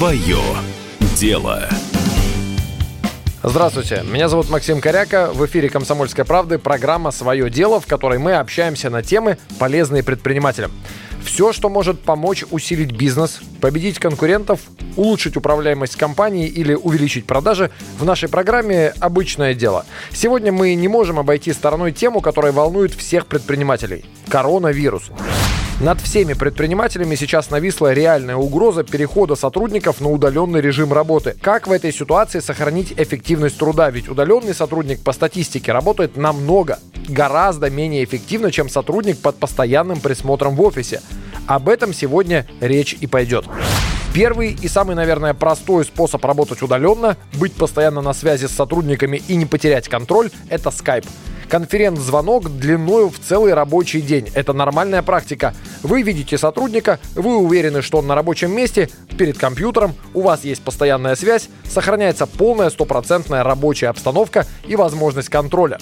Свое дело. Здравствуйте, меня зовут Максим Коряка. В эфире «Комсомольской правды» программа «Свое дело», в которой мы общаемся на темы, полезные предпринимателям. Все, что может помочь усилить бизнес, победить конкурентов, улучшить управляемость компании или увеличить продажи, в нашей программе «Обычное дело». Сегодня мы не можем обойти стороной тему, которая волнует всех предпринимателей – коронавирус. Над всеми предпринимателями сейчас нависла реальная угроза перехода сотрудников на удаленный режим работы. Как в этой ситуации сохранить эффективность труда? Ведь удаленный сотрудник по статистике работает намного, гораздо менее эффективно, чем сотрудник под постоянным присмотром в офисе. Об этом сегодня речь и пойдет. Первый и самый, наверное, простой способ работать удаленно, быть постоянно на связи с сотрудниками и не потерять контроль – это Skype. Конференц-звонок длиною в целый рабочий день. Это нормальная практика. Вы видите сотрудника, вы уверены, что он на рабочем месте, перед компьютером, у вас есть постоянная связь, сохраняется полная стопроцентная рабочая обстановка и возможность контроля.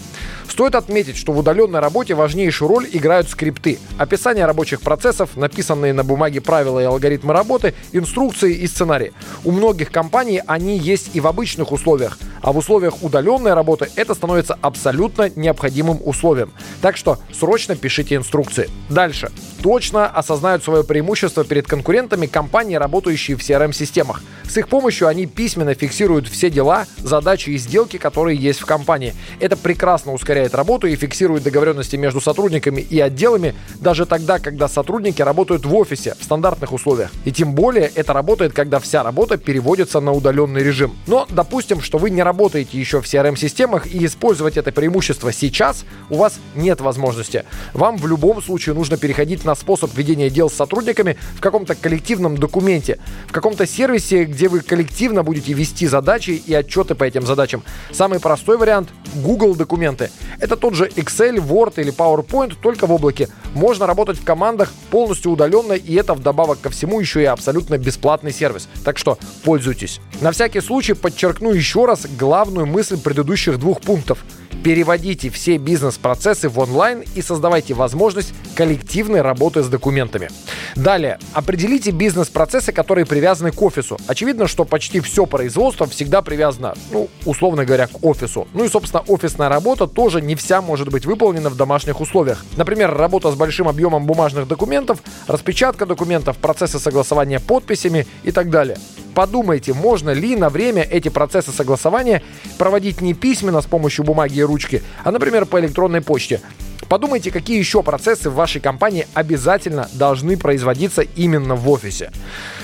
Стоит отметить, что в удаленной работе важнейшую роль играют скрипты. Описание рабочих процессов, написанные на бумаге правила и алгоритмы работы, инструкции и сценарии. У многих компаний они есть и в обычных условиях, а в условиях удаленной работы это становится абсолютно необходимым условием. Так что срочно пишите инструкции. Дальше. Точно осознают свое преимущество перед конкурентами компании, работающие в CRM-системах. С их помощью они письменно фиксируют все дела, задачи и сделки, которые есть в компании. Это прекрасно ускоряет работу и фиксирует договоренности между сотрудниками и отделами даже тогда, когда сотрудники работают в офисе в стандартных условиях. И тем более это работает, когда вся работа переводится на удаленный режим. Но допустим, что вы не работаете еще в CRM-системах и использовать это преимущество сейчас у вас нет возможности. Вам в любом случае нужно переходить на способ ведения дел с сотрудниками в каком-то коллективном документе, в каком-то сервисе, где вы коллективно будете вести задачи и отчеты по этим задачам. Самый простой вариант — Google документы. Это тот же Excel, Word или PowerPoint, только в облаке. Можно работать в командах полностью удаленно, и это вдобавок ко всему еще и абсолютно бесплатный сервис. Так что пользуйтесь. На всякий случай подчеркну еще раз главную мысль предыдущих двух пунктов. Переводите все бизнес-процессы в онлайн и создавайте возможность коллективной работы с документами. Далее, определите бизнес-процессы, которые привязаны к офису. Очевидно, что почти все производство всегда привязано, ну, условно говоря, к офису. Ну и, собственно, офисная работа тоже не вся может быть выполнена в домашних условиях. Например, работа с большим объемом бумажных документов, распечатка документов, процессы согласования подписями и так далее подумайте, можно ли на время эти процессы согласования проводить не письменно с помощью бумаги и ручки, а, например, по электронной почте. Подумайте, какие еще процессы в вашей компании обязательно должны производиться именно в офисе.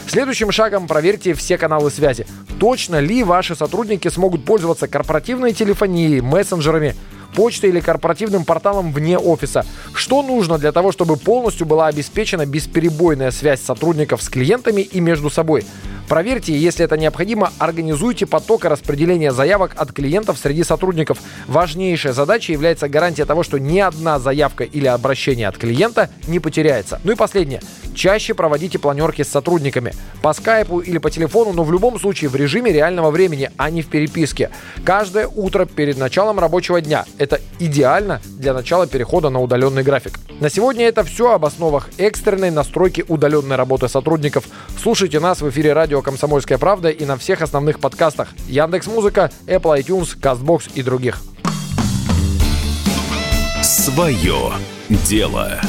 Следующим шагом проверьте все каналы связи. Точно ли ваши сотрудники смогут пользоваться корпоративной телефонией, мессенджерами, почтой или корпоративным порталом вне офиса. Что нужно для того, чтобы полностью была обеспечена бесперебойная связь сотрудников с клиентами и между собой? Проверьте, если это необходимо, организуйте поток распределения заявок от клиентов среди сотрудников. Важнейшая задача является гарантия того, что ни одна заявка или обращение от клиента не потеряется. Ну и последнее. Чаще проводите планерки с сотрудниками. По скайпу или по телефону, но в любом случае в режиме реального времени, а не в переписке. Каждое утро перед началом рабочего дня. Это идеально для начала перехода на удаленный график. На сегодня это все об основах экстренной настройки удаленной работы сотрудников. Слушайте нас в эфире радио «Комсомольская правда» и на всех основных подкастах Яндекс Музыка, Apple iTunes, CastBox и других. Свое дело.